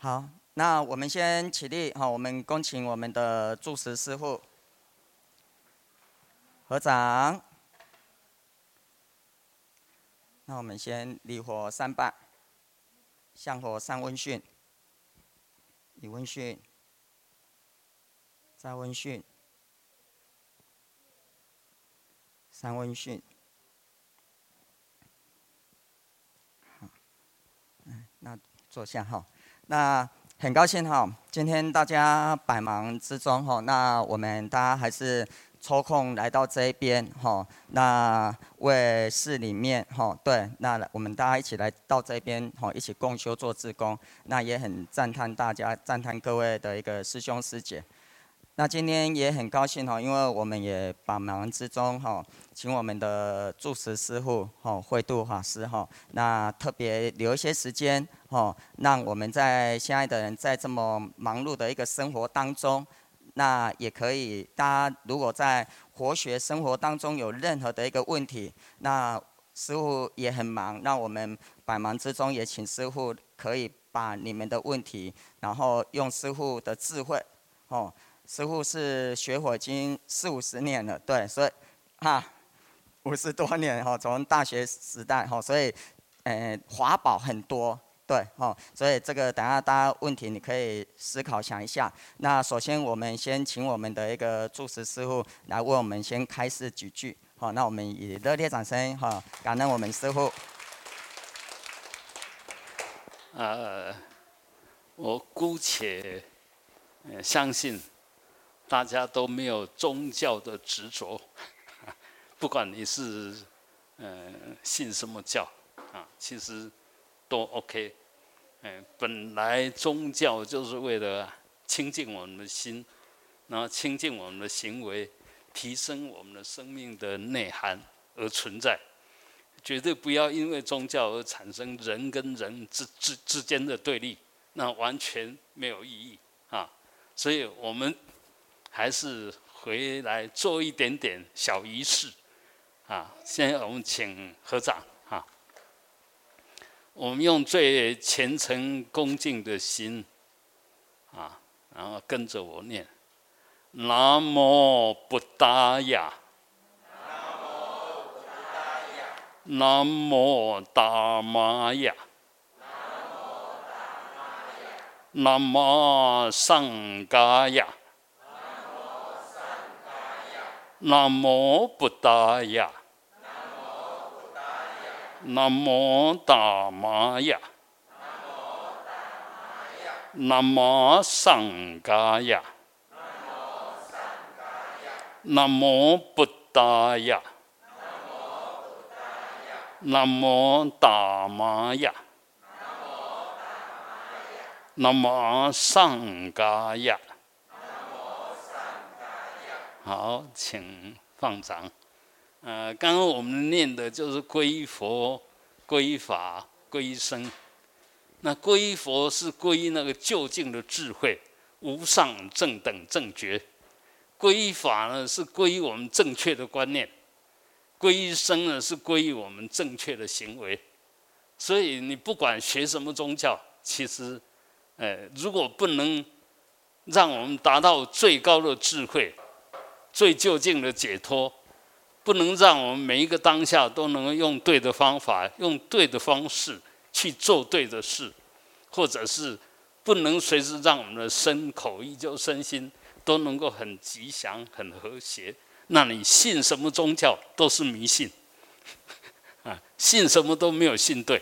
好，那我们先起立，好，我们恭请我们的住持师傅合掌。那我们先礼火三拜，向火三温讯，以温讯，再温讯，三温讯。好，嗯，那坐下哈。那很高兴哈，今天大家百忙之中哈，那我们大家还是抽空来到这一边哈，那为市里面哈，对，那我们大家一起来到这边哈，一起共修做志工，那也很赞叹大家，赞叹各位的一个师兄师姐。那今天也很高兴哈，因为我们也百忙之中哈，请我们的住持师傅哈慧度法师哈，那特别留一些时间哈，让我们在现在的人在这么忙碌的一个生活当中，那也可以大家如果在活学生活当中有任何的一个问题，那师傅也很忙，让我们百忙之中也请师傅可以把你们的问题，然后用师傅的智慧哦。师傅是学佛经四五十年了，对，所以，哈，五十多年哈，从大学时代哈，所以，呃，华宝很多，对，哈，所以这个等下大家问题你可以思考想一下。那首先我们先请我们的一个住持师傅来为我们先开示几句，好，那我们以热烈掌声哈，感恩我们师傅。呃，我姑且，相信。大家都没有宗教的执着，不管你是呃信什么教啊，其实都 OK。嗯，本来宗教就是为了清净我们的心，然后清净我们的行为，提升我们的生命的内涵而存在。绝对不要因为宗教而产生人跟人之之之间的对立，那完全没有意义啊。所以我们。还是回来做一点点小仪式，啊！现在我们请合掌，啊。我们用最虔诚恭敬的心，啊，然后跟着我念：南无布达雅，南无达玛雅，南无上伽雅。南无布达雅，南无达玛雅，南无上伽雅，南无布达雅，南无达玛雅，南无上伽雅。好，请放掌。呃，刚刚我们念的就是皈依佛、皈依法、皈依僧。那皈依佛是皈依那个究竟的智慧、无上正等正觉；皈依法呢是皈依我们正确的观念；皈依僧呢是皈依我们正确的行为。所以你不管学什么宗教，其实，呃，如果不能让我们达到最高的智慧，最就近的解脱，不能让我们每一个当下都能够用对的方法、用对的方式去做对的事，或者是不能随时让我们的身口意就身心都能够很吉祥、很和谐。那你信什么宗教都是迷信，啊，信什么都没有信对。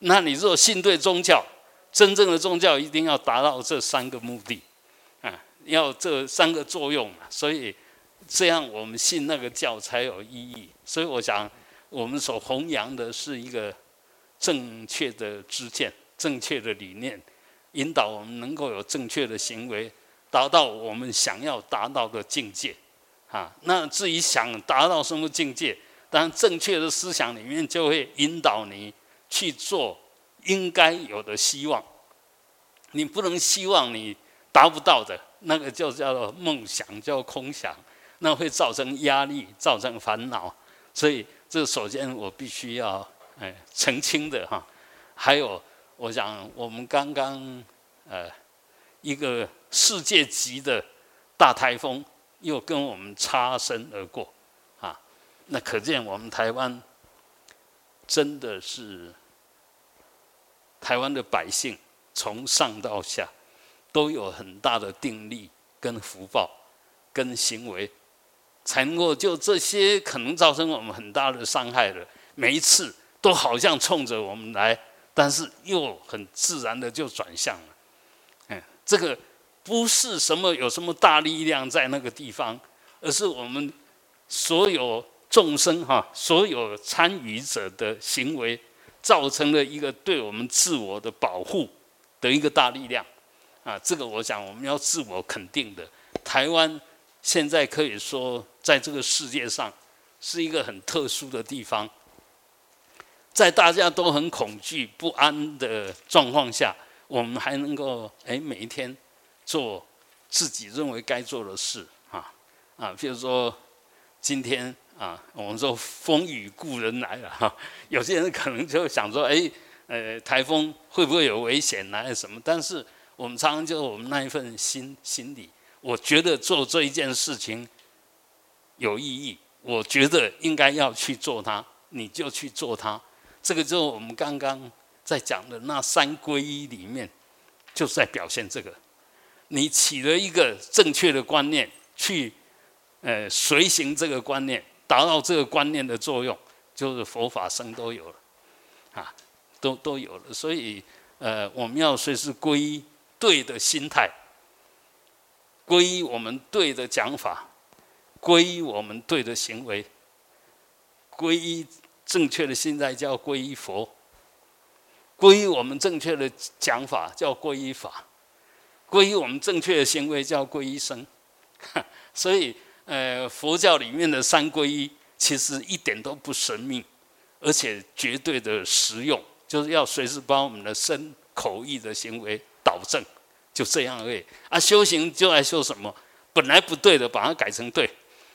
那你若信对宗教，真正的宗教一定要达到这三个目的，啊，要这三个作用所以。这样我们信那个教才有意义，所以我想，我们所弘扬的是一个正确的知见、正确的理念，引导我们能够有正确的行为，达到我们想要达到的境界。啊，那至于想达到什么境界，当然正确的思想里面就会引导你去做应该有的希望。你不能希望你达不到的，那个就叫做梦想，叫空想。那会造成压力，造成烦恼，所以这首先我必须要哎澄清的哈。还有，我想我们刚刚呃一个世界级的大台风又跟我们擦身而过，啊，那可见我们台湾真的是台湾的百姓从上到下都有很大的定力跟福报跟行为，才能够就这些可能造成我们很大的伤害的每一次都好像冲着我们来，但是又很自然的就转向了。嗯，这个不是什么有什么大力量在那个地方，而是我们所有众生哈，所有参与者的行为，造成了一个对我们自我的保护的一个大力量。啊，这个我想我们要自我肯定的。台湾现在可以说在这个世界上是一个很特殊的地方，在大家都很恐惧不安的状况下。我们还能够哎，每一天做自己认为该做的事啊啊，比如说今天啊，我们说风雨故人来了哈，有些人可能就想说哎，呃，台风会不会有危险来什么？但是我们常常就我们那一份心心理，我觉得做这一件事情有意义，我觉得应该要去做它，你就去做它。这个就是我们刚刚。在讲的那三皈依里面，就是在表现这个。你起了一个正确的观念，去呃随行这个观念，达到这个观念的作用，就是佛法僧都有了，啊，都都有了。所以呃，我们要随时皈依对的心态，皈依我们对的讲法，皈依我们对的行为，皈依正确的心态叫皈依佛。皈依我们正确的讲法叫皈依法，皈依我们正确的行为叫皈依生。所以，呃，佛教里面的三皈依其实一点都不神秘，而且绝对的实用，就是要随时把我们的身口意的行为导正，就这样而已。啊，修行就爱修什么？本来不对的，把它改成对；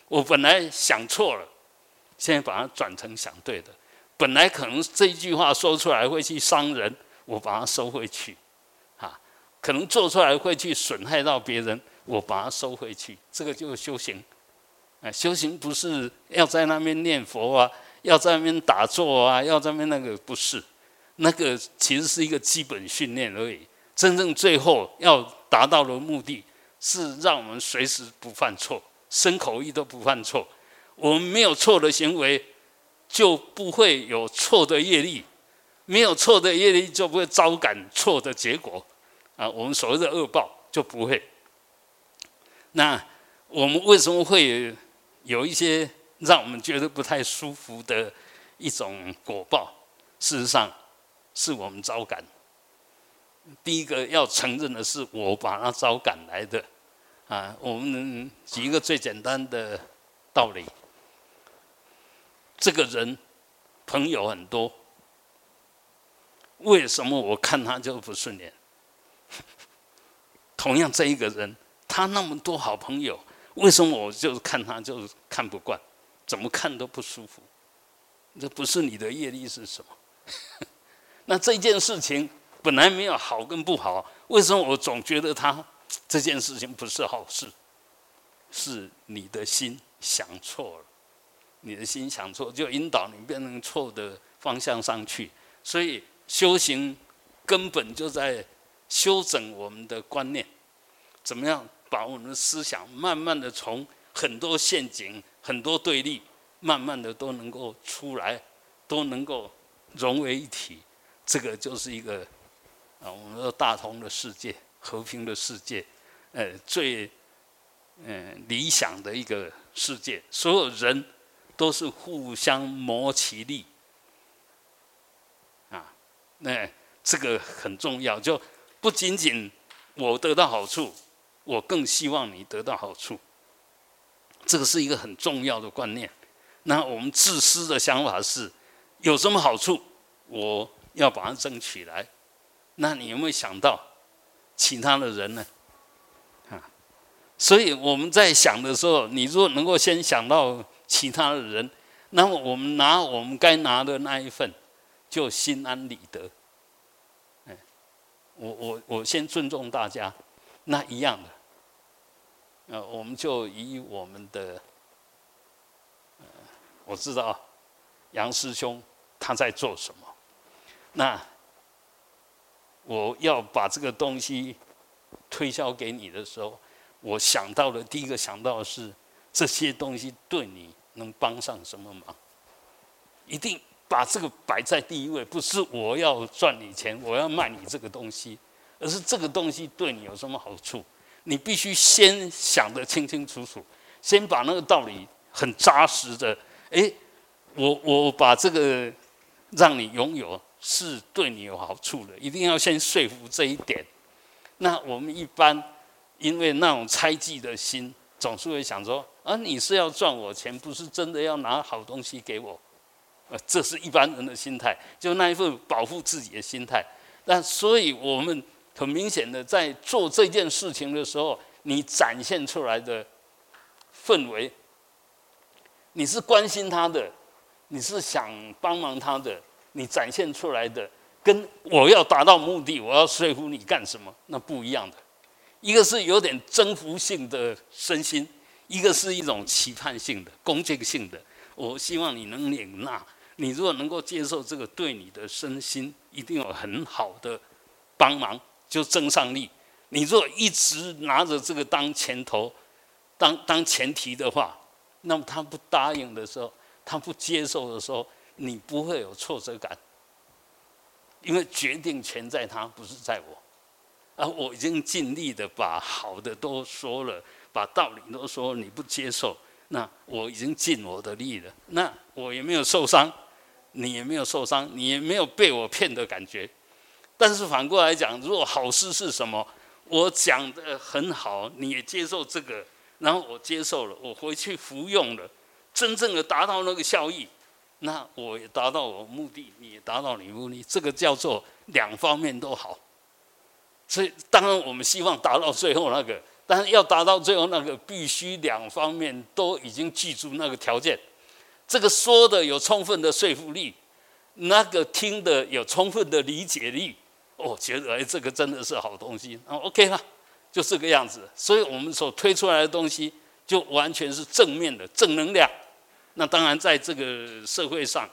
我本来想错了，现在把它转成想对的。本来可能这一句话说出来会去伤人，我把它收回去，啊，可能做出来会去损害到别人，我把它收回去，这个就是修行。哎，修行不是要在那边念佛啊，要在那边打坐啊，要在那边那个不是，那个其实是一个基本训练而已。真正最后要达到的目的是让我们随时不犯错，身口意都不犯错，我们没有错的行为。就不会有错的业力，没有错的业力就不会招感错的结果，啊，我们所谓的恶报就不会。那我们为什么会有一些让我们觉得不太舒服的一种果报？事实上，是我们招感。第一个要承认的是，我把他招赶来的。啊，我们举一个最简单的道理。这个人朋友很多，为什么我看他就不顺眼？同样这一个人，他那么多好朋友，为什么我就看他就看不惯？怎么看都不舒服？这不是你的业力是什么？那这件事情本来没有好跟不好，为什么我总觉得他这件事情不是好事？是你的心想错了。你的心想错，就引导你变成错的方向上去。所以修行根本就在修整我们的观念，怎么样把我们的思想慢慢的从很多陷阱、很多对立，慢慢的都能够出来，都能够融为一体。这个就是一个啊，我们说大同的世界、和平的世界，呃，最嗯理想的一个世界，所有人。都是互相谋其利，啊，那这个很重要，就不仅仅我得到好处，我更希望你得到好处，这个是一个很重要的观念。那我们自私的想法是，有什么好处，我要把它争取来。那你有没有想到其他的人呢？啊，所以我们在想的时候，你如果能够先想到。其他的人，那么我们拿我们该拿的那一份，就心安理得。哎，我我我先尊重大家，那一样的，呃，我们就以我们的，呃，我知道杨师兄他在做什么，那我要把这个东西推销给你的时候，我想到的第一个想到的是这些东西对你能帮上什么忙，一定。把这个摆在第一位，不是我要赚你钱，我要卖你这个东西，而是这个东西对你有什么好处？你必须先想得清清楚楚，先把那个道理很扎实的，诶，我我把这个让你拥有是对你有好处的，一定要先说服这一点。那我们一般因为那种猜忌的心，总是会想说：啊，你是要赚我钱，不是真的要拿好东西给我。呃，这是一般人的心态，就那一份保护自己的心态。那所以，我们很明显的在做这件事情的时候，你展现出来的氛围，你是关心他的，你是想帮忙他的，你展现出来的，跟我要达到目的，我要说服你干什么，那不一样的。一个是有点征服性的身心，一个是一种期盼性的、恭敬性的。我希望你能领纳。你如果能够接受这个，对你的身心一定有很好的帮忙，就增上力。你如果一直拿着这个当前头、当当前提的话，那么他不答应的时候，他不接受的时候，你不会有挫折感，因为决定权在他，不是在我。啊，我已经尽力的把好的都说了，把道理都说，你不接受，那我已经尽我的力了，那我也没有受伤。你也没有受伤，你也没有被我骗的感觉。但是反过来讲，如果好事是什么？我讲的很好，你也接受这个，然后我接受了，我回去服用了，真正的达到那个效益，那我也达到我目的，你也达到你目的，这个叫做两方面都好。所以当然我们希望达到最后那个，但是要达到最后那个，必须两方面都已经记住那个条件。这个说的有充分的说服力，那个听的有充分的理解力，哦觉得哎，这个真的是好东西。那 OK 了，就这个样子。所以我们所推出来的东西，就完全是正面的正能量。那当然，在这个社会上，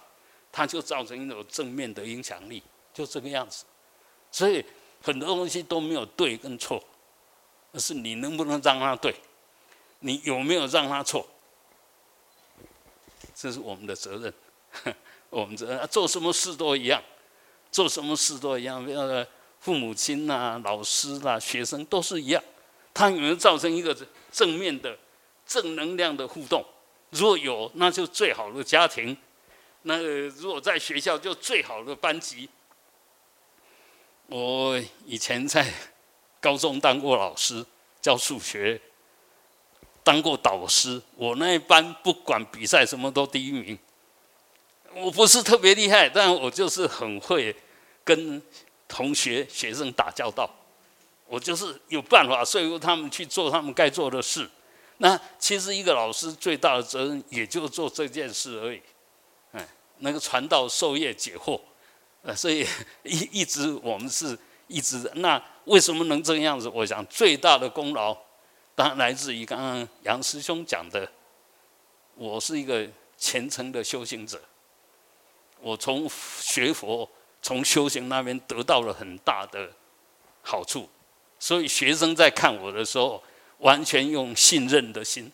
它就造成一种正面的影响力，就这个样子。所以很多东西都没有对跟错，而是你能不能让它对，你有没有让它错。这是我们的责任，我们责任做什么事都一样，做什么事都一样。呃，父母亲呐、老师啦、学生都是一样，他有没有造成一个正面的、正能量的互动？如果有，那就最好的家庭；那个如果在学校，就最好的班级。我以前在高中当过老师，教数学。当过导师，我那一班不管比赛什么都第一名。我不是特别厉害，但我就是很会跟同学、学生打交道。我就是有办法说服他们去做他们该做的事。那其实一个老师最大的责任也就做这件事而已。哎，那个传道授业解惑，呃，所以 一一直我们是一直。那为什么能这个样子？我想最大的功劳。当然来自于刚刚杨师兄讲的，我是一个虔诚的修行者，我从学佛、从修行那边得到了很大的好处，所以学生在看我的时候，完全用信任的心，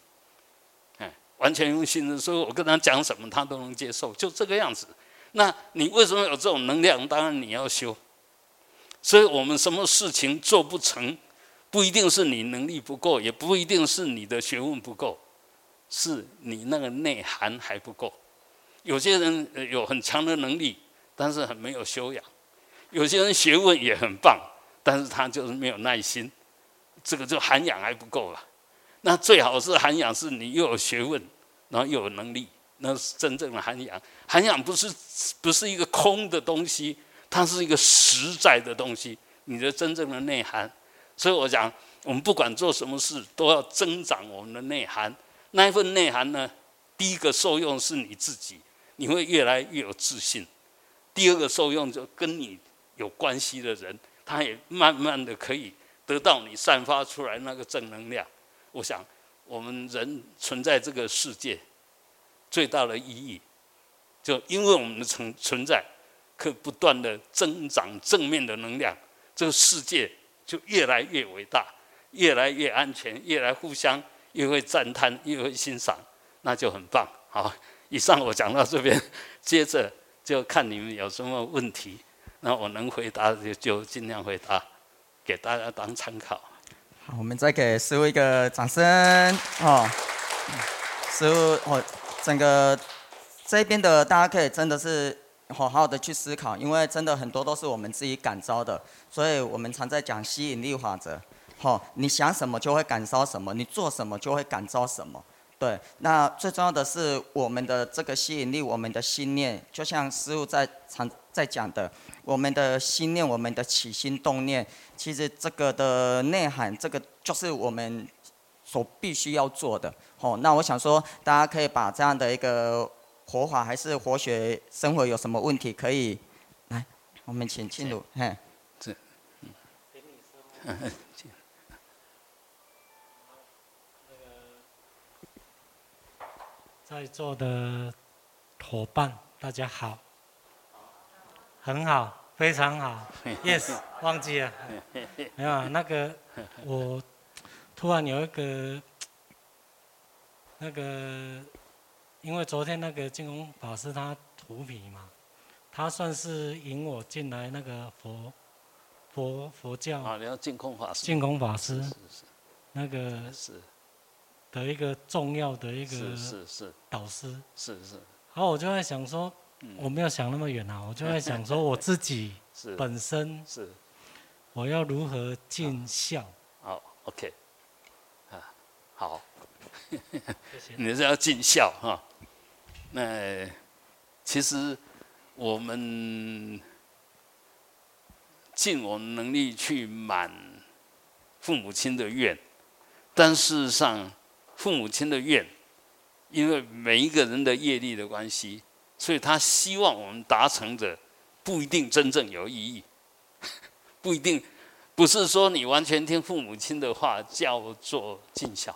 哎，完全用信任，所以我跟他讲什么，他都能接受，就这个样子。那你为什么有这种能量？当然你要修，所以我们什么事情做不成？不一定是你能力不够，也不一定是你的学问不够，是你那个内涵还不够。有些人有很强的能力，但是很没有修养；有些人学问也很棒，但是他就是没有耐心。这个就涵养还不够了。那最好是涵养，是你又有学问，然后又有能力，那是真正的涵养。涵养不是不是一个空的东西，它是一个实在的东西。你的真正的内涵。所以我讲，我们不管做什么事，都要增长我们的内涵。那一份内涵呢，第一个受用是你自己，你会越来越有自信；第二个受用就跟你有关系的人，他也慢慢的可以得到你散发出来那个正能量。我想，我们人存在这个世界最大的意义，就因为我们的存存在，可不断的增长正面的能量，这个世界就越来越伟大，越来越安全，越来互相越会赞叹，越会欣赏，那就很棒。好，以上我讲到这边，接着就看你们有什么问题，那我能回答就就尽量回答，给大家当参考。好，我们再给师傅一个掌声哦。师傅，哦，整个这边的大家可以真的是好好的去思考，因为真的很多都是我们自己感召的，所以我们常在讲吸引力法则。好，你想什么就会感召什么，你做什么就会感召什么。对，那最重要的是我们的这个吸引力，我们的信念，就像师傅在常在讲的。我们的心念，我们的起心动念，其实这个的内涵，这个就是我们所必须要做的。哦，那我想说，大家可以把这样的一个活法还是活学生活有什么问题，可以来，我们请进入。嘿，这，嗯，在座的伙伴，大家好。很好，非常好。Yes，忘记了。没有那个，我突然有一个那个，因为昨天那个净空法师他涂皮嘛，他算是引我进来那个佛佛佛教。啊，你要净空法师。净空法师。是是。那个是的一个重要的一个是是导师。是是。然后我就在想说。我没有想那么远啊，我就在想说我自己 本身是我要如何尽孝。好，OK，啊，好，你是要尽孝哈。那其实我们尽我们能力去满父母亲的愿，但事实上父母亲的愿，因为每一个人的业力的关系。所以他希望我们达成的不一定真正有意义，不一定不是说你完全听父母亲的话叫做尽孝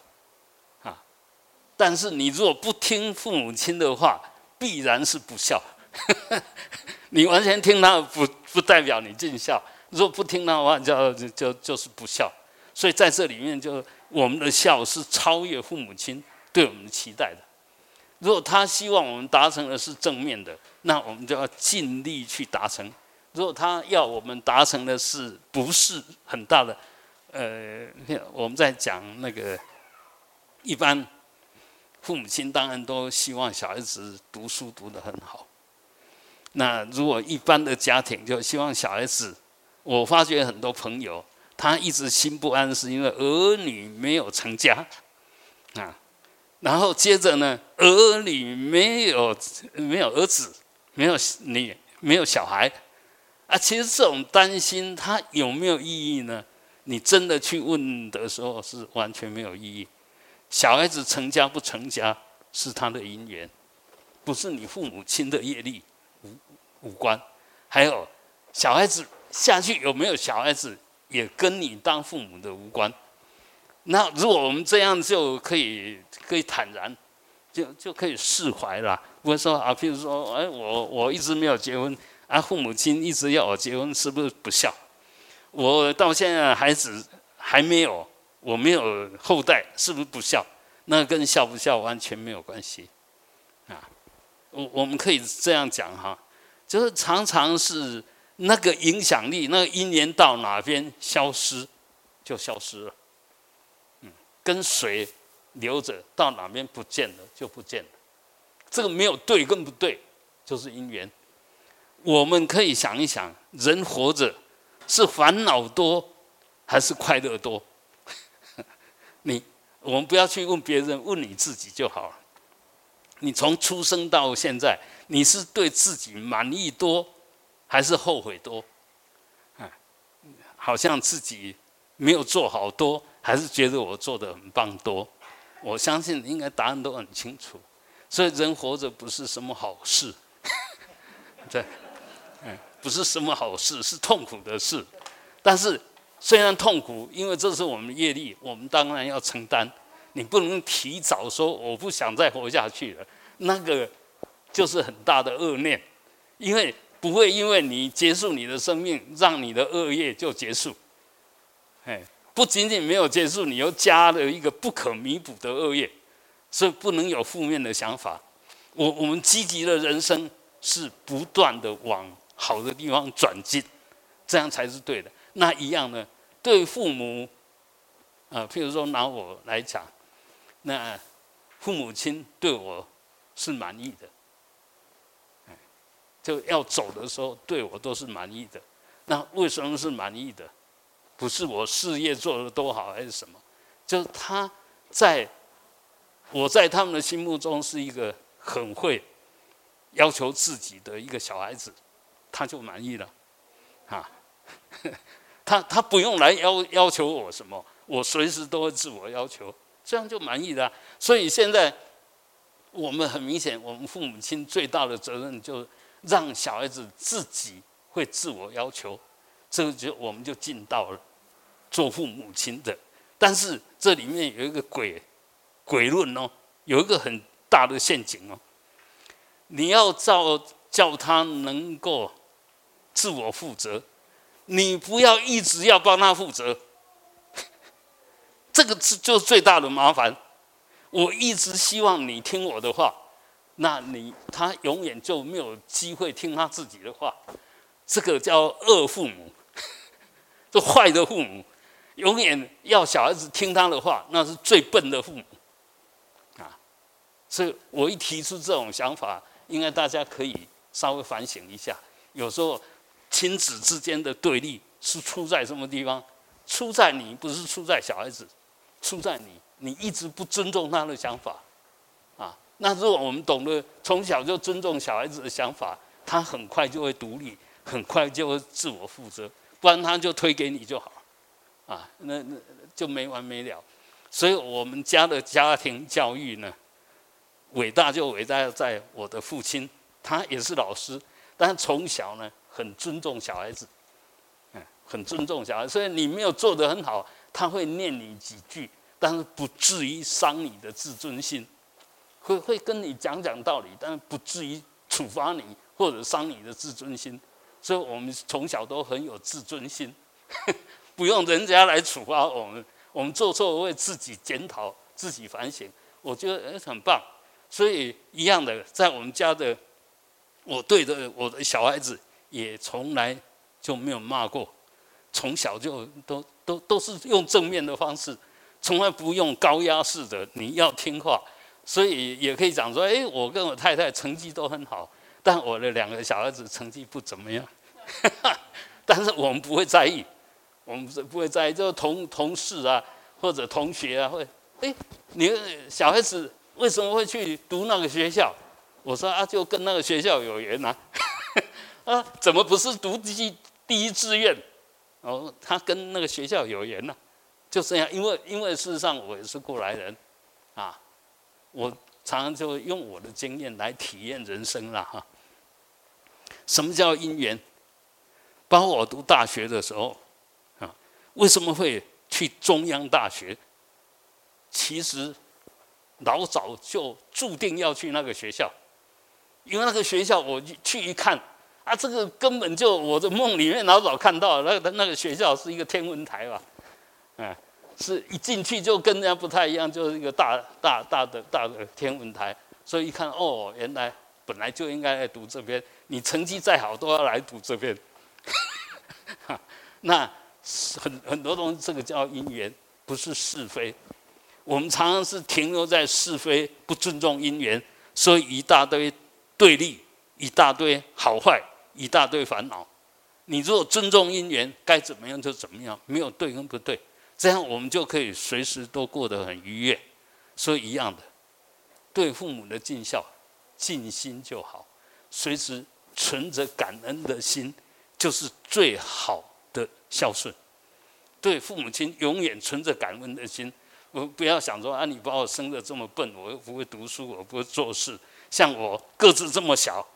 啊，但是你如果不听父母亲的话，必然是不孝。你完全听他不不代表你尽孝，如果不听他的话，叫就就是不孝。所以在这里面，就我们的孝是超越父母亲对我们的期待的。如果他希望我们达成的是正面的，那我们就要尽力去达成；如果他要我们达成的是不是很大的，呃，我们在讲那个一般父母亲当然都希望小孩子读书读得很好。那如果一般的家庭就希望小孩子，我发觉很多朋友他一直心不安，是因为儿女没有成家啊。然后接着呢，儿女没有没有儿子，没有女，没有小孩，啊，其实这种担心它有没有意义呢？你真的去问的时候是完全没有意义。小孩子成家不成家是他的姻缘，不是你父母亲的业力无无关。还有小孩子下去有没有小孩子，也跟你当父母的无关。那如果我们这样就可以可以坦然，就就可以释怀了。不会说啊，譬如说，哎，我我一直没有结婚，啊，父母亲一直要我结婚，是不是不孝？我到现在孩子还没有，我没有后代，是不是不孝？那跟孝不孝完全没有关系，啊，我我们可以这样讲哈，就是常常是那个影响力，那个因缘到哪边消失，就消失了。跟水流着到哪边不见了就不见了，这个没有对跟不对，就是因缘。我们可以想一想，人活着是烦恼多还是快乐多？你我们不要去问别人，问你自己就好了。你从出生到现在，你是对自己满意多还是后悔多？啊，好像自己没有做好多。还是觉得我做的很棒多，我相信应该答案都很清楚。所以人活着不是什么好事，对，嗯，不是什么好事，是痛苦的事。但是虽然痛苦，因为这是我们业力，我们当然要承担。你不能提早说我不想再活下去了，那个就是很大的恶念，因为不会因为你结束你的生命，让你的恶业就结束。哎，不仅仅没有结束，你又加了一个不可弥补的恶业，所以不能有负面的想法。我我们积极的人生是不断的往好的地方转进，这样才是对的。那一样呢？对父母，啊，譬如说拿我来讲，那父母亲对我是满意的，就要走的时候对我都是满意的。那为什么是满意的？不是我事业做的多好还是什么？就是他在我在他们的心目中是一个很会要求自己的一个小孩子，他就满意了，啊。他他不用来要要求我什么，我随时都会自我要求，这样就满意了。所以现在我们很明显，我们父母亲最大的责任就是让小孩子自己会自我要求，这就我们就尽到了做父母亲的。但是这里面有一个鬼鬼论哦，有一个很大的陷阱哦，你要照叫他能够自我负责。你不要一直要帮他负责，这个是就是最大的麻烦。我一直希望你听我的话，那你他永远就没有机会听他自己的话。这个叫恶父母，坏的父母，永远要小孩子听他的话，那是最笨的父母啊。所以我一提出这种想法，应该大家可以稍微反省一下，有时候。亲子之间的对立是出在什么地方？出在你，不是出在小孩子，出在你，你一直不尊重他的想法，啊，那如果我们懂得从小就尊重小孩子的想法，他很快就会独立，很快就会自我负责，不然他就推给你就好，啊，那那就没完没了。所以我们家的家庭教育呢，伟大就伟大在我的父亲，他也是老师，但从小呢。很尊重小孩子，嗯，很尊重小孩，所以你没有做得很好，他会念你几句，但是不至于伤你的自尊心，会会跟你讲讲道理，但是不至于处罚你或者伤你的自尊心。所以我们从小都很有自尊心，不用人家来处罚我们，我们做错会自己检讨、自己反省，我觉得很棒。所以一样的，在我们家的，我对着我的小孩子。也从来就没有骂过，从小就都都都是用正面的方式，从来不用高压式的。你要听话，所以也可以讲说：哎，我跟我太太成绩都很好，但我的两个小孩子成绩不怎么样。但是我们不会在意，我们是不会在意，就同同事啊，或者同学啊，会哎，你小孩子为什么会去读那个学校？我说啊，就跟那个学校有缘呐。啊，怎么不是读第一第一志愿？哦，他跟那个学校有缘呢，就这样。因为因为事实上我也是过来人，啊，我常常就用我的经验来体验人生了哈。什么叫因缘？包括我读大学的时候，啊，为什么会去中央大学？其实老早就注定要去那个学校，因为那个学校我去一看。啊，这个根本就我的梦里面老早看到，那个那个学校是一个天文台吧，哎，是一进去就跟人家不太一样，就是一个大大大的大的天文台，所以一看哦，原来本来就应该来读这边，你成绩再好都要来读这边，那很很多东西，这个叫因缘，不是是非。我们常常是停留在是非，不尊重因缘，所以一大堆对立，一大堆好坏。一大堆烦恼，你如果尊重因缘，该怎么样就怎么样，没有对跟不对，这样我们就可以随时都过得很愉悦。所以一样的，对父母的尽孝、尽心就好，随时存着感恩的心，就是最好的孝顺。对父母亲永远存着感恩的心，我不要想说啊，你把我生的这么笨，我又不会读书，我不会做事，像我个子这么小。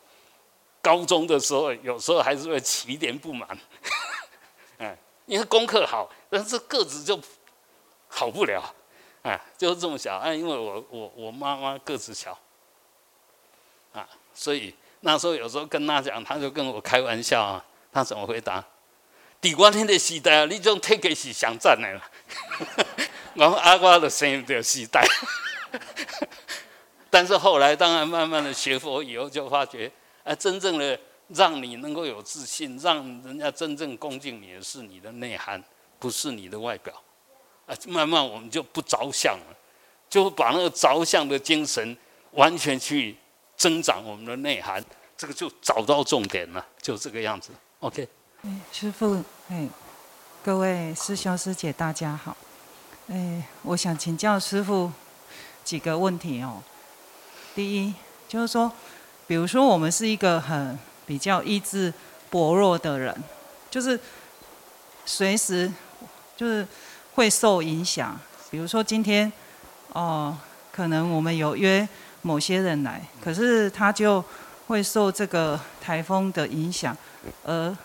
高中的时候，有时候还是会起点不满，哎，因为功课好，但是个子就好不了，哎，就是这么小。哎，因为我我我妈妈个子小，所以那时候有时候跟他讲，他就跟我开玩笑啊，他怎么回答？第我天的时代啊，你种体格是上赞的啦。我阿瓜的生的时代，但是后来当然慢慢的学佛以后，就发觉，啊，真正的让你能够有自信，让人家真正恭敬你的是你的内涵，不是你的外表。啊，慢慢我们就不着相了，就把那个着相的精神完全去增长我们的内涵，这个就找到重点了，就这个样子。OK。师傅，哎，各位师兄师姐，大家好。哎，我想请教师傅几个问题哦。第一，就是说，比如说我们是一个很比较意志薄弱的人，就是随时就是会受影响。比如说今天，哦，可能我们有约某些人来，可是他就会受这个台风的影响而。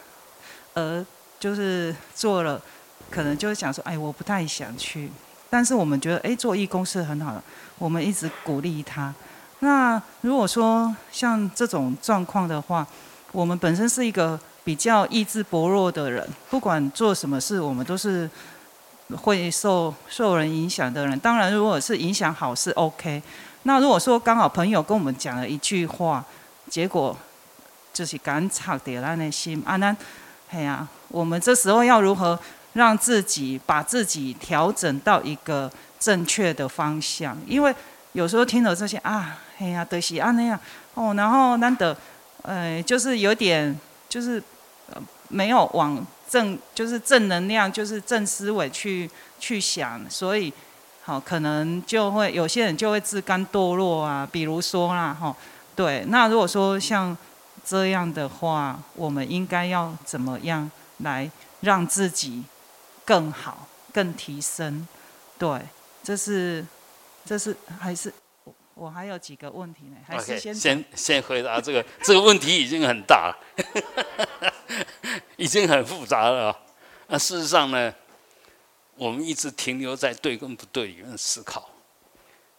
而就是做了，可能就是想说，哎，我不太想去。但是我们觉得，哎，做义工是很好的，我们一直鼓励他。那如果说像这种状况的话，我们本身是一个比较意志薄弱的人，不管做什么事，我们都是会受受人影响的人。当然，如果是影响好是 OK。那如果说刚好朋友跟我们讲了一句话，结果就是感插掉咱的心，啊，那。哎呀，我们这时候要如何让自己把自己调整到一个正确的方向？因为有时候听了这些啊，哎呀，德西啊那样哦，然后难得，呃，就是有点就是呃没有往正，就是正能量，就是正思维去去想，所以好可能就会有些人就会自甘堕落啊。比如说啦，哈，对，那如果说像。这样的话，我们应该要怎么样来让自己更好、更提升？对，这是，这是还是我我还有几个问题呢？还是先先先回答这个这个问题已经很大了，已经很复杂了。那事实上呢，我们一直停留在对跟不对里面思考，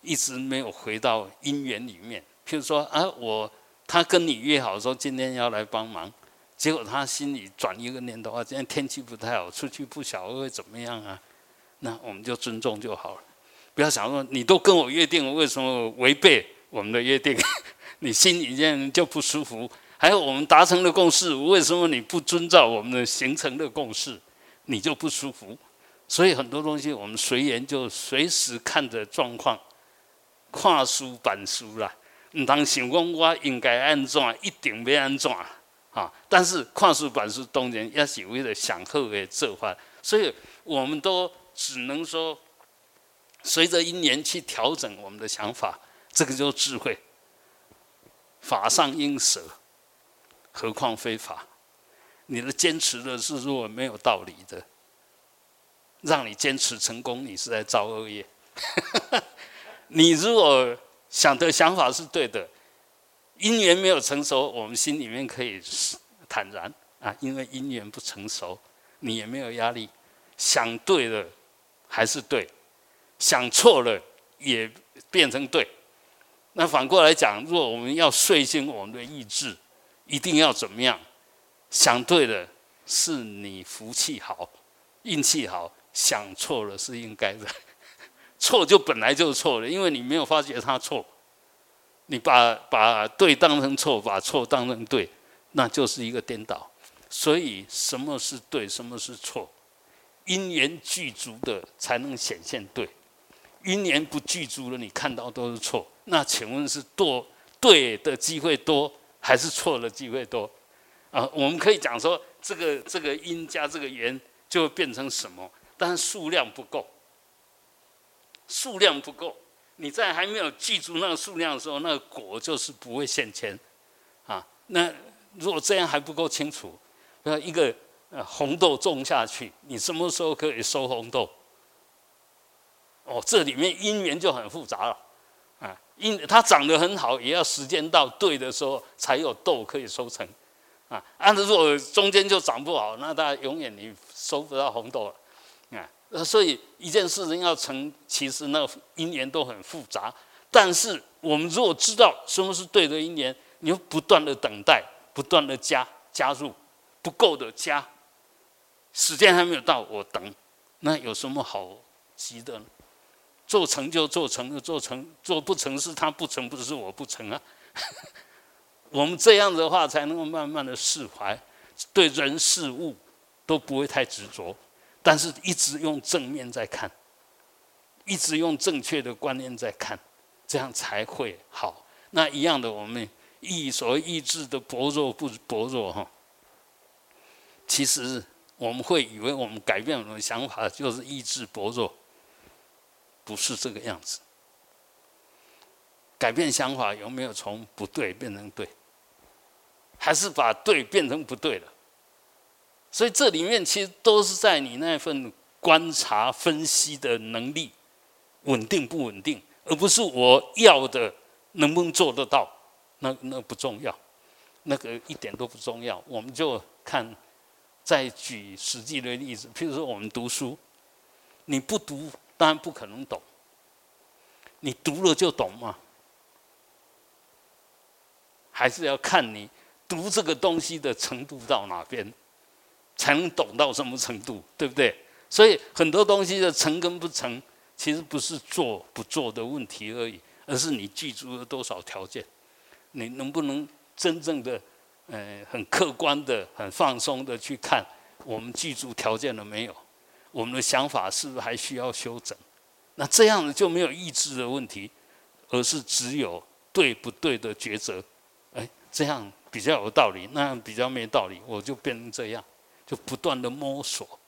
一直没有回到因缘里面。譬如说啊，我。他跟你约好说今天要来帮忙，结果他心里转一个念头啊，今天天气不太好，出去不晓得会怎么样啊？那我们就尊重就好了，不要想说你都跟我约定了，为什么违背我们的约定？你心里这样就不舒服。还有我们达成的共识，为什么你不遵照我们的形成的共识，你就不舒服？所以很多东西我们随缘，就随时看着状况，跨书板书啦。唔当想讲我应该安怎，一定要安怎啊！但是跨书板书当然也是为了想好的做法，所以我们都只能说，随着因缘去调整我们的想法，这个就是智慧。法上应舍，何况非法？你的坚持的是如果没有道理的，让你坚持成功，你是在造恶业。你如果。想的想法是对的，因缘没有成熟，我们心里面可以坦然啊，因为因缘不成熟，你也没有压力。想对了还是对，想错了也变成对。那反过来讲，如果我们要睡醒我们的意志，一定要怎么样？想对了是你福气好，运气好；想错了是应该的。错就本来就是错的，因为你没有发觉他错，你把把对当成错，把错当成对，那就是一个颠倒。所以什么是对，什么是错？因缘具足的才能显现对，因缘不具足的，你看到都是错。那请问是多对的机会多，还是错的机会多？啊，我们可以讲说，这个这个因加这个缘就会变成什么？但数量不够。数量不够，你在还没有记住那个数量的时候，那个果就是不会现前，啊，那如果这样还不够清楚，那一个呃红豆种下去，你什么时候可以收红豆？哦，这里面因缘就很复杂了，啊，因它长得很好，也要时间到对的时候才有豆可以收成，啊，按照如果中间就长不好，那它永远你收不到红豆了，啊，所以一件事情要成，其实那个因缘都很复杂。但是我们如果知道什么是对的因缘，你要不断的等待，不断的加加入，不够的加，时间还没有到，我等，那有什么好急的呢？做成就做成了，做成做不成是他不成，不是我不成啊。我们这样的话，才能够慢慢的释怀，对人事物都不会太执着，但是一直用正面在看，一直用正确的观念在看，这样才会好。那一样的，我们意所谓意志的薄弱不薄弱哈，其实我们会以为我们改变我们的想法就是意志薄弱，不是这个样子。改变想法有没有从不对变成对？还是把对变成不对了？所以这里面其实都是在你那份观察分析的能力稳定不稳定，而不是我要的能不能做得到。那那不重要，那个一点都不重要。我们就看，再举实际的例子，譬如说我们读书，你不读当然不可能懂，你读了就懂吗？还是要看你读这个东西的程度到哪边，才能懂到什么程度，对不对？所以很多东西的成跟不成，其实不是做不做的问题而已，而是你记住了多少条件，你能不能真正的，呃，很客观的、很放松的去看，我们记住条件了没有？我们的想法是不是还需要修整？那这样子就没有意志的问题，而是只有对不对的抉择。哎这样比较有道理，那样比较没道理，我就变成这样，就不断的摸索，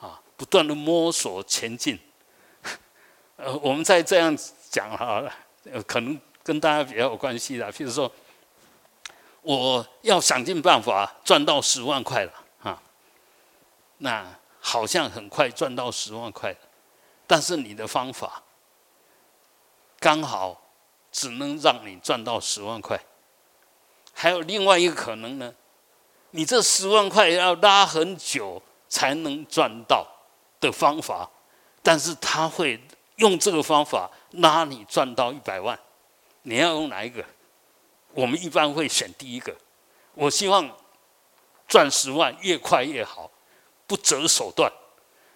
啊，不断的摸索前进。呃，我们再这样讲好了，可能跟大家比较有关系的。譬如说，我要想尽办法赚到十万块了，啊，那好像很快赚到十万块，但是你的方法刚好只能让你赚到十万块。还有另外一个可能呢，你这十万块要拉很久才能赚到的方法，但是他会用这个方法拉你赚到一百万，你要用哪一个？我们一般会选第一个。我希望赚十万越快越好，不择手段。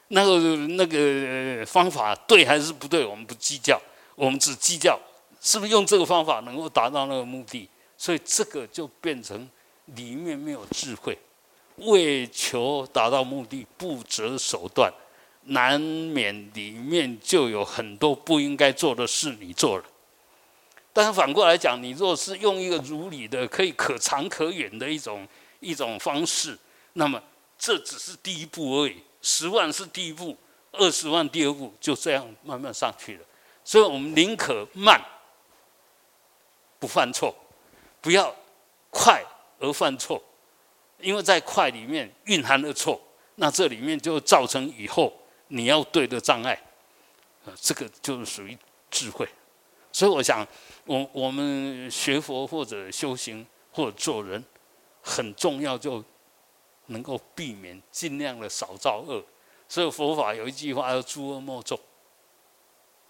那个那个方法对还是不对？我们不计较，我们只计较是不是用这个方法能够达到那个目的。所以这个就变成里面没有智慧，为求达到目的不择手段，难免里面就有很多不应该做的事你做了。但是反过来讲，你若是用一个如理的、可以可长可远的一种一种方式，那么这只是第一步而已。十万是第一步，二十万第二步，就这样慢慢上去了。所以我们宁可慢，不犯错。不要快而犯错，因为在快里面蕴含了错，那这里面就造成以后你要对的障碍，啊，这个就是属于智慧。所以我想，我我们学佛或者修行或者做人，很重要，就能够避免尽量的少造恶。所以佛法有一句话叫“诸恶莫作”，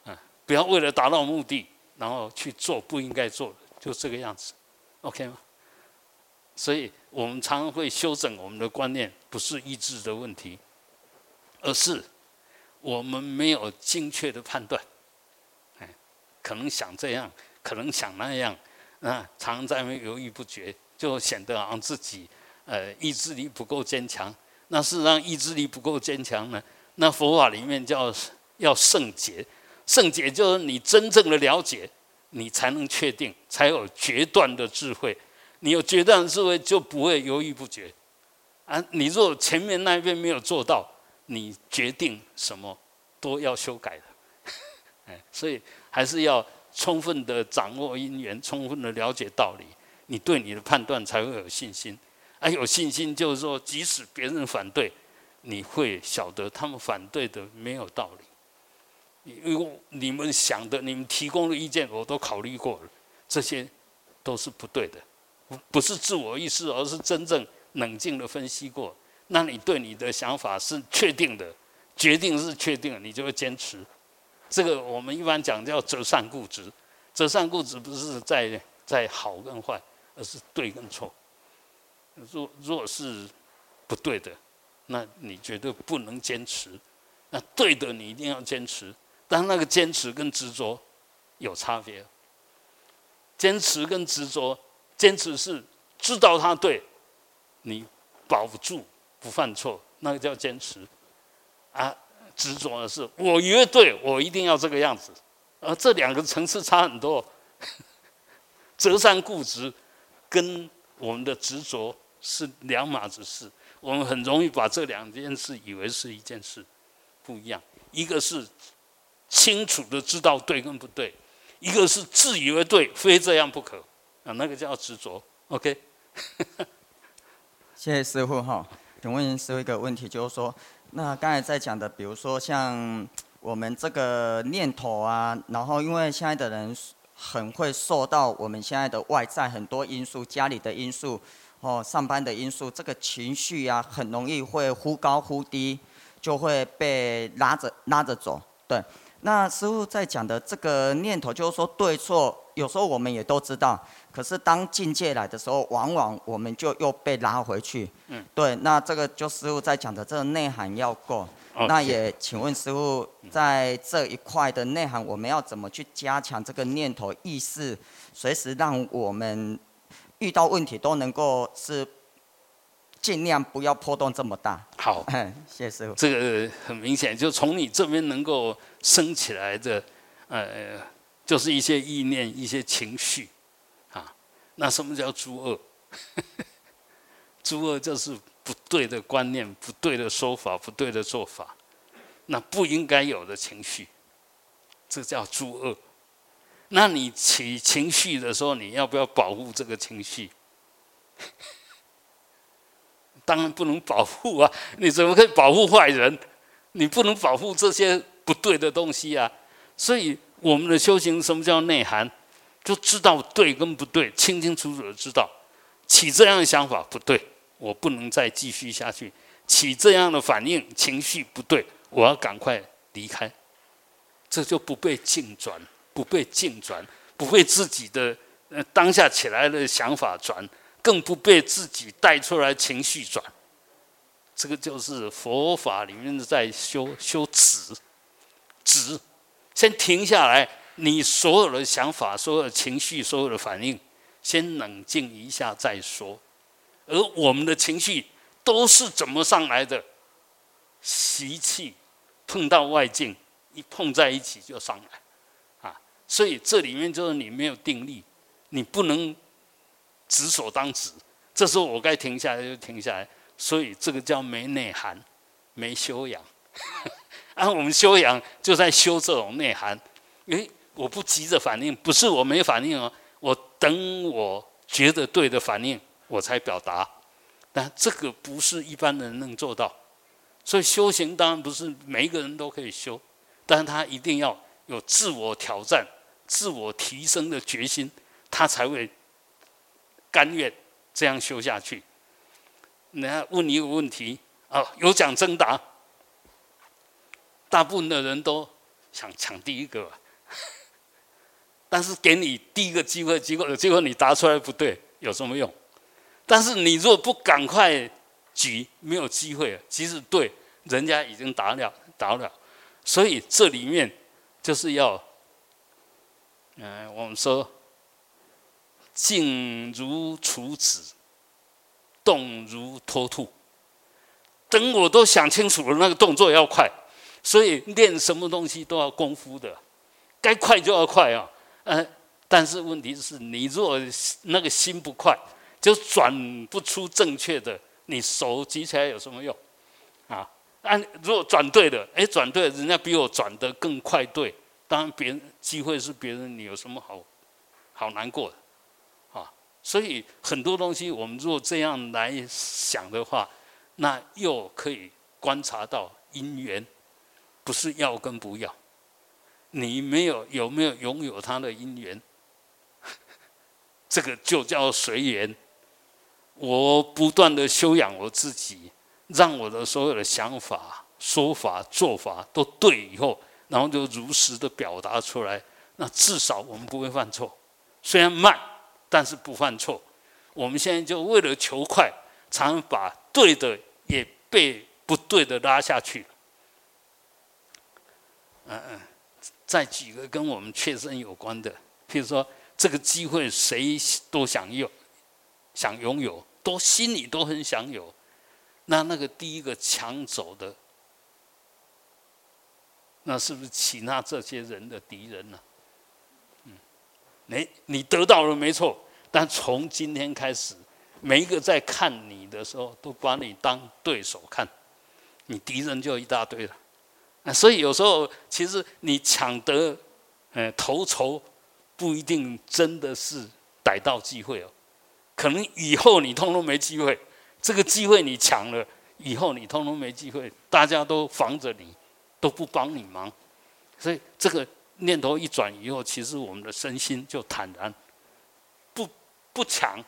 啊，不要为了达到目的，然后去做不应该做的，就这个样子。OK 吗？所以我们常常会修正我们的观念，不是意志的问题，而是我们没有精确的判断。哎，可能想这样，可能想那样，啊，常常在那犹豫不决，就显得好像自己呃意志力不够坚强。那事实上意志力不够坚强呢？那佛法里面叫要圣洁，圣洁就是你真正的了解。你才能确定，才有决断的智慧。你有决断的智慧，就不会犹豫不决。啊，你若前面那一边没有做到，你决定什么都要修改的。哎，所以还是要充分的掌握因缘，充分的了解道理，你对你的判断才会有信心。啊，有信心就是说，即使别人反对，你会晓得他们反对的没有道理。因为你们想的、你们提供的意见，我都考虑过了，这些都是不对的。不是自我意识，而是真正冷静的分析过。那你对你的想法是确定的，决定是确定，你就会坚持。这个我们一般讲叫择善固执。择善固执不是在在好跟坏，而是对跟错。若若是不对的，那你绝对不能坚持。那对的，你一定要坚持。但那个坚持跟执着有差别。坚持跟执着，坚持是知道他对，你保不住不犯错，那个叫坚持。啊，执着的是我以为对，我一定要这个样子。而这两个层次差很多。折善固执跟我们的执着是两码子事。我们很容易把这两件事以为是一件事，不一样。一个是清楚的知道对跟不对，一个是自以为对，非这样不可啊，那个叫执着。OK。谢谢师傅哈。请问师傅一个问题，就是说，那刚才在讲的，比如说像我们这个念头啊，然后因为现在的人很会受到我们现在的外在很多因素，家里的因素。哦，上班的因素，这个情绪啊，很容易会忽高忽低，就会被拉着拉着走。对，那师傅在讲的这个念头，就是说对错，有时候我们也都知道，可是当境界来的时候，往往我们就又被拉回去。嗯，对，那这个就师傅在讲的这个内涵要够。那也请问师傅，在这一块的内涵，我们要怎么去加强这个念头意识，随时让我们。遇到问题都能够是尽量不要波动这么大。好，谢谢师傅。这个很明显，就从你这边能够升起来的，呃，就是一些意念、一些情绪，啊，那什么叫诸恶？诸恶就是不对的观念、不对的说法、不对的做法，那不应该有的情绪，这叫诸恶。那你起情绪的时候，你要不要保护这个情绪？当然不能保护啊！你怎么可以保护坏人？你不能保护这些不对的东西啊！所以我们的修行，什么叫内涵？就知道对跟不对，清清楚楚的知道。起这样的想法不对，我不能再继续下去。起这样的反应，情绪不对，我要赶快离开。这就不被境转。不被境转，不被自己的呃当下起来的想法转，更不被自己带出来情绪转。这个就是佛法里面在修修止，止，先停下来，你所有的想法、所有的情绪、所有的反应，先冷静一下再说。而我们的情绪都是怎么上来的？习气碰到外境，一碰在一起就上来啊。所以这里面就是你没有定力，你不能执所当执。这时候我该停下来就停下来。所以这个叫没内涵，没修养。啊，我们修养就在修这种内涵。诶，我不急着反应，不是我没反应哦，我等我觉得对的反应，我才表达。但这个不是一般人能做到。所以修行当然不是每一个人都可以修，但是他一定要有自我挑战。自我提升的决心，他才会甘愿这样修下去。那问你一个问题啊，有奖征答，大部分的人都想抢第一个，但是给你第一个机会，结果结果你答出来不对，有什么用？但是你如果不赶快举，没有机会。即使对，人家已经答了，答了。所以这里面就是要。嗯，我们说，静如处子，动如脱兔。等我都想清楚了，那个动作要快，所以练什么东西都要功夫的，该快就要快啊。嗯，但是问题是你若那个心不快，就转不出正确的，你手举起来有什么用？啊，按如果转对了，哎，转对，人家比我转得更快，对。当然，别人机会是别人，你有什么好好难过的啊？所以很多东西，我们如果这样来想的话，那又可以观察到因缘，不是要跟不要。你没有有没有拥有他的因缘？这个就叫随缘，我不断的修养我自己，让我的所有的想法、说法、做法都对以后，然后就如实的表达出来。那至少我们不会犯错，虽然慢，但是不犯错。我们现在就为了求快，常把对的也被不对的拉下去。嗯嗯，再举个跟我们切身有关的，譬如说这个机会谁都想要。想拥有，都心里都很想有，那那个第一个抢走的，那是不是其他这些人的敌人呢？嗯，你你得到了没错，但从今天开始，每一个在看你的时候，都把你当对手看，你敌人就一大堆了。那所以有时候其实你抢得，呃，头筹不一定真的是逮到机会哦。可能以后你通通没机会，这个机会你抢了，以后你通通没机会，大家都防着你，都不帮你忙，所以这个念头一转以后，其实我们的身心就坦然，不不抢，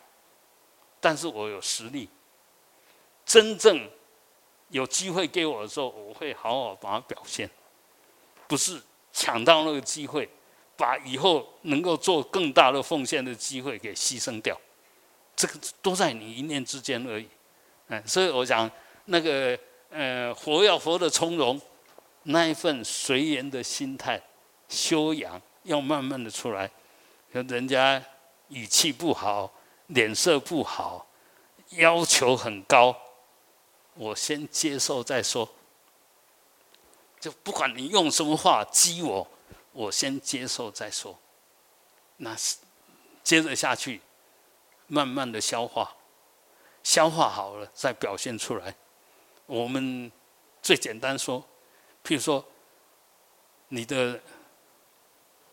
但是我有实力，真正有机会给我的时候，我会好好把它表现，不是抢到那个机会，把以后能够做更大的奉献的机会给牺牲掉。这个都在你一念之间而已，嗯，所以我想那个呃，佛要佛的从容，那一份随缘的心态修养要慢慢的出来。人家语气不好，脸色不好，要求很高，我先接受再说。就不管你用什么话激我，我先接受再说。那是接着下去。慢慢的消化，消化好了再表现出来。我们最简单说，譬如说，你的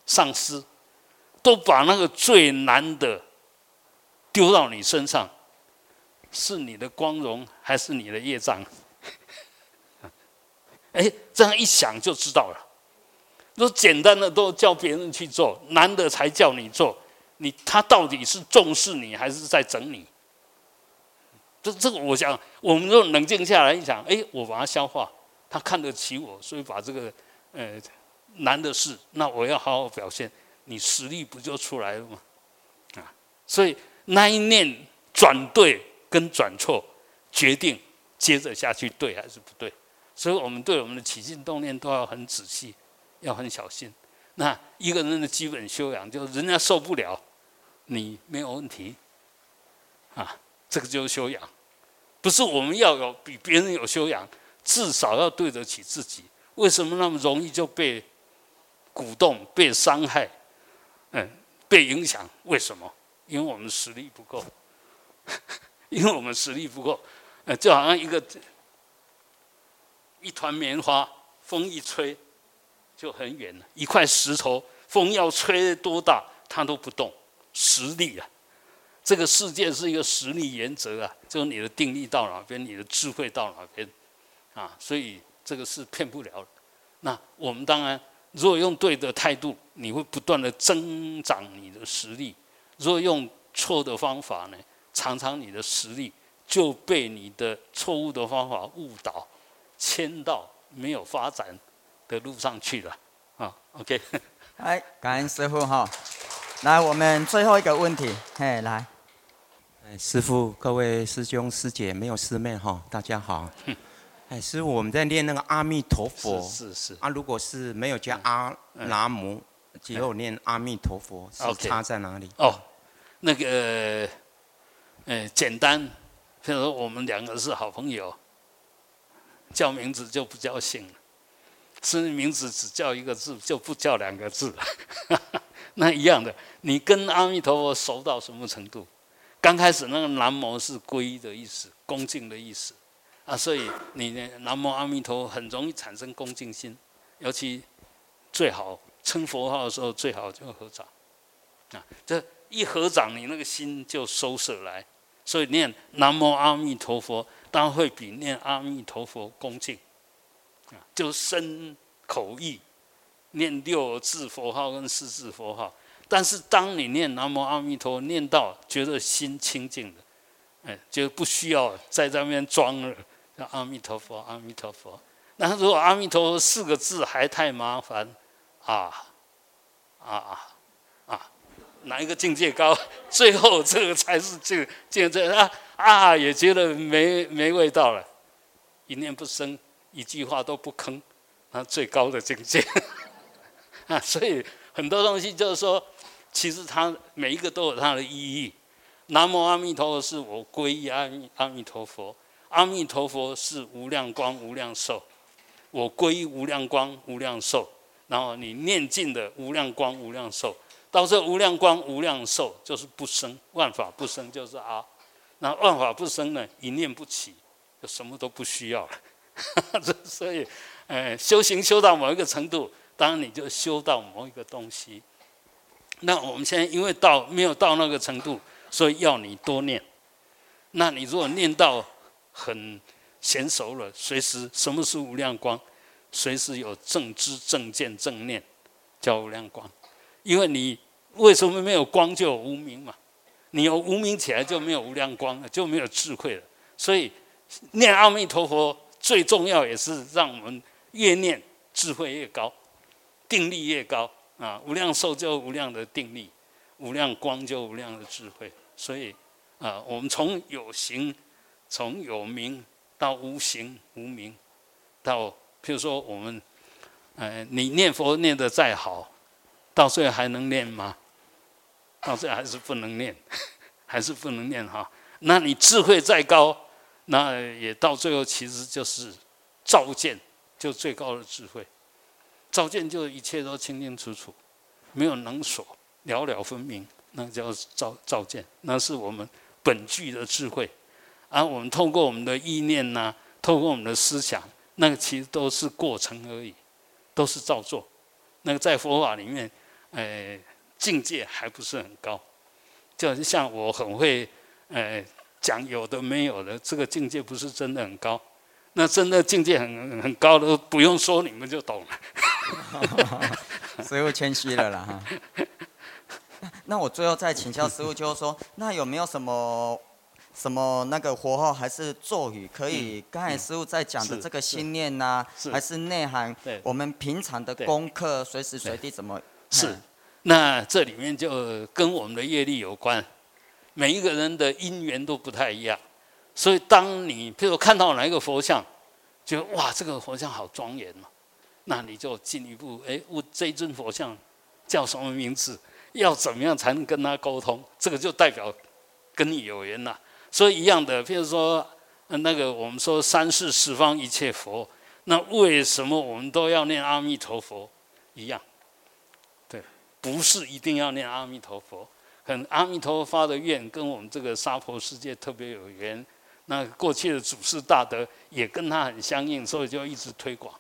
上司都把那个最难的丢到你身上，是你的光荣还是你的业障？哎，这样一想就知道了。说简单的都叫别人去做，难的才叫你做。你他到底是重视你还是在整你？这这个，我想我们若冷静下来一想，哎，我把它消化，他看得起我，所以把这个呃难的事，那我要好好表现，你实力不就出来了吗？啊，所以那一念转对跟转错，决定接着下去对还是不对。所以我们对我们的起心动念都要很仔细，要很小心。那一个人的基本修养，就是人家受不了。你没有问题，啊，这个就是修养，不是我们要有比别人有修养，至少要对得起自己。为什么那么容易就被鼓动、被伤害、嗯，被影响？为什么？因为我们实力不够，因为我们实力不够，呃，就好像一个一团棉花，风一吹就很远了；一块石头，风要吹多大，它都不动。实力啊，这个世界是一个实力原则啊，就是你的定力到哪边，你的智慧到哪边，啊，所以这个是骗不了。那我们当然，如果用对的态度，你会不断的增长你的实力；如果用错的方法呢，常常你的实力就被你的错误的方法误导，牵到没有发展的路上去了。啊，OK，哎，感恩师傅哈。来，我们最后一个问题，嘿，来，哎，师傅，各位师兄师姐，没有师妹哈，大家好。哎，师傅，我们在念那个阿弥陀佛，是是啊，如果是没有加阿南无，只有念阿弥陀佛，是差在哪里？哦，那个，呃，简单，譬如说我们两个是好朋友，叫名字就不叫姓了，是名字只叫一个字，就不叫两个字。那一样的，你跟阿弥陀佛熟到什么程度？刚开始那个南无是皈的意思，恭敬的意思啊，所以你南无阿弥陀很容易产生恭敬心，尤其最好称佛号的时候最好就合掌啊，这一合掌你那个心就收摄来，所以念南无阿弥陀佛当然会比念阿弥陀佛恭敬啊，就身口意。念六字佛号跟四字佛号，但是当你念南无阿弥陀，念到觉得心清净了，哎，就不需要在这边装了，叫阿弥陀佛，阿弥陀佛。那如果阿弥陀佛四个字还太麻烦，啊啊啊啊，哪一个境界高？最后这个才是这个境界啊啊，也觉得没没味道了，一念不生，一句话都不吭，那最高的境界 啊。所以很多东西就是说，其实它每一个都有它的意义。南无阿弥陀佛，是我皈依阿弥阿弥陀佛。阿弥陀佛是无量光无量寿，我皈依无量光无量寿。然后你念尽的无量光无量寿，到这无量光无量寿就是不生，万法不生就是啊。那万法不生呢，一念不起，就什么都不需要了。所以，呃，修行修到某一个程度，当然你就修到某一个东西。那我们现在因为到没有到那个程度。所以要你多念，那你如果念到很娴熟了，随时什么是无量光，随时有正知正见正念，叫无量光。因为你为什么没有光就有无明嘛？你有无明起来就没有无量光，就没有智慧了。所以念阿弥陀佛最重要也是让我们越念智慧越高，定力越高啊！无量寿就无量的定力，无量光就无量的智慧。所以，啊，我们从有形、从有名到无形无名，到譬如说我们，呃，你念佛念得再好，到最后还能念吗？到最后还是不能念，还是不能念哈。那你智慧再高，那也到最后其实就是照见，就最高的智慧。照见就一切都清清楚楚，没有能所，了了分明。那叫照照见，那是我们本具的智慧，而我们通过我们的意念呐，透过我们的思想，那个其实都是过程而已，都是照做。那个在佛法里面，呃，境界还不是很高，就像我很会，呃，讲有的没有的，这个境界不是真的很高。那真的境界很很高的，不用说你们就懂了。所以我谦虚了啦哈。那我最后再请教师傅，就是说，那有没有什么什么那个活号还是咒语，可以刚才师傅在讲的这个心念呐，还是内涵？我们平常的功课，随时随地怎么？是，那这里面就跟我们的业力有关，每一个人的因缘都不太一样，所以当你譬如看到哪一个佛像，觉得哇，这个佛像好庄严嘛，那你就进一步哎我这尊佛像叫什么名字？要怎么样才能跟他沟通？这个就代表跟你有缘呐。所以一样的，譬如说，那个我们说三世十方一切佛，那为什么我们都要念阿弥陀佛？一样，不是一定要念阿弥陀佛。很阿弥陀佛发的愿跟我们这个娑婆世界特别有缘。那过去的祖师大德也跟他很相应，所以就一直推广。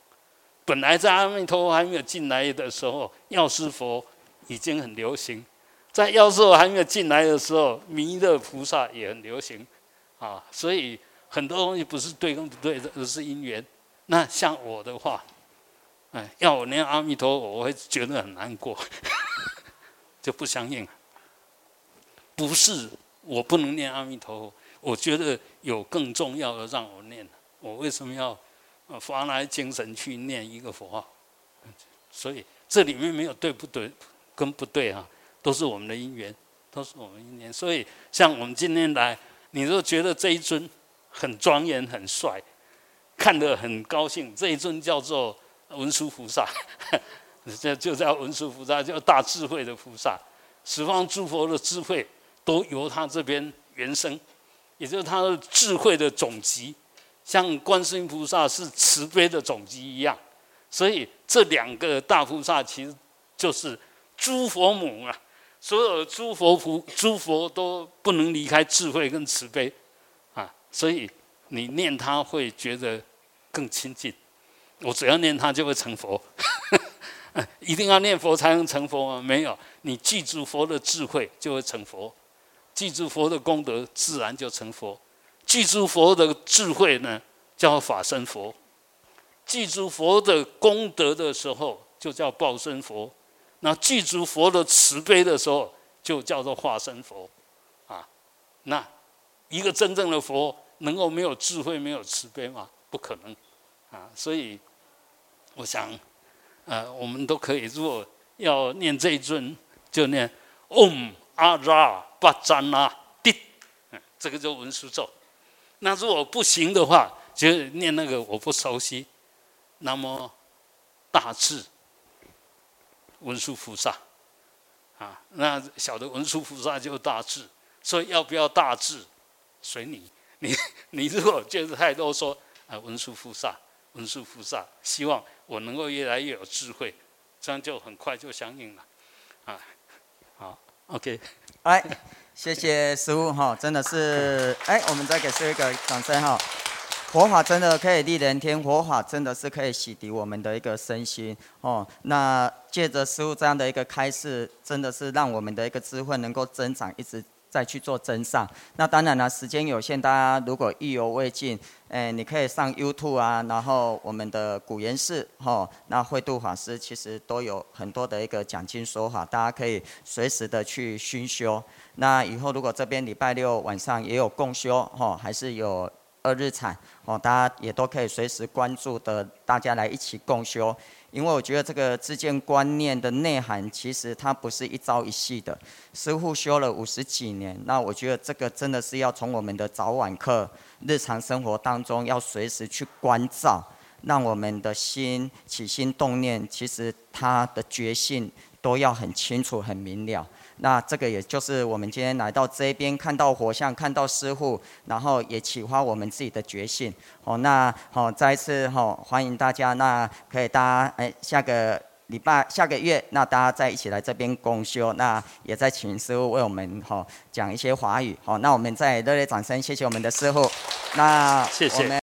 本来在阿弥陀佛还没有进来的时候，药师佛。已经很流行，在药师佛还没有进来的时候，弥勒菩萨也很流行，啊，所以很多东西不是对跟不对的，而是因缘。那像我的话，哎，要我念阿弥陀佛，我会觉得很难过，就不相应。不是我不能念阿弥陀佛，我觉得有更重要的让我念，我为什么要发来精神去念一个佛号？所以这里面没有对不对。跟不对啊，都是我们的因缘，都是我们因缘。所以，像我们今天来，你若觉得这一尊很庄严、很帅，看得很高兴，这一尊叫做文殊菩萨，这就叫文殊菩萨，叫大智慧的菩萨。十方诸佛的智慧都由他这边原生，也就是他的智慧的总集，像观世音菩萨是慈悲的总集一样。所以，这两个大菩萨其实就是。诸佛母啊，所有诸佛菩诸佛都不能离开智慧跟慈悲啊，所以你念他会觉得更亲近。我只要念他就会成佛，一定要念佛才能成佛吗？没有，你记住佛的智慧就会成佛，记住佛的功德自然就成佛。记住佛的智慧呢，叫法身佛；记住佛的功德的时候，就叫报身佛。那记住佛的慈悲的时候，就叫做化身佛，啊，那一个真正的佛能够没有智慧、没有慈悲吗？不可能啊！所以我想，呃，我们都可以，如果要念这一尊，就念 Om 阿拉巴扎那滴，这个就文殊咒。那如果不行的话，就念那个我不熟悉，那么大智文殊菩萨啊，那小的文殊菩萨就大智。所以要不要大智，随你。你你如果就是太多，说啊文殊菩萨，文殊菩萨，希望我能够越来越有智慧，这样就很快就相应了。啊，好，OK，来，谢谢师傅哈，真的是，哎，我们再给师傅一个掌声哈。佛法真的可以利人天，佛法真的是可以洗涤我们的一个身心哦。那借着师傅这样的一个开示，真的是让我们的一个智慧能够增长，一直。再去做增上，那当然了，时间有限，大家如果意犹未尽，哎，你可以上 YouTube 啊，然后我们的古言寺吼，那慧度法师其实都有很多的一个讲经说法，大家可以随时的去熏修。那以后如果这边礼拜六晚上也有共修吼，还是有二日产哦，大家也都可以随时关注的，大家来一起共修。因为我觉得这个自见观念的内涵，其实它不是一朝一夕的。师傅修了五十几年，那我觉得这个真的是要从我们的早晚课、日常生活当中，要随时去关照，让我们的心起心动念，其实它的觉性都要很清楚、很明了。那这个也就是我们今天来到这边，看到火像，看到师傅，然后也启发我们自己的觉性。哦，那好，再一次哈，欢迎大家。那可以大家哎，下个礼拜、下个月，那大家再一起来这边共修。那也在请师傅为我们哈讲一些华语。好，那我们再热烈掌声，谢谢我们的师傅。那谢谢。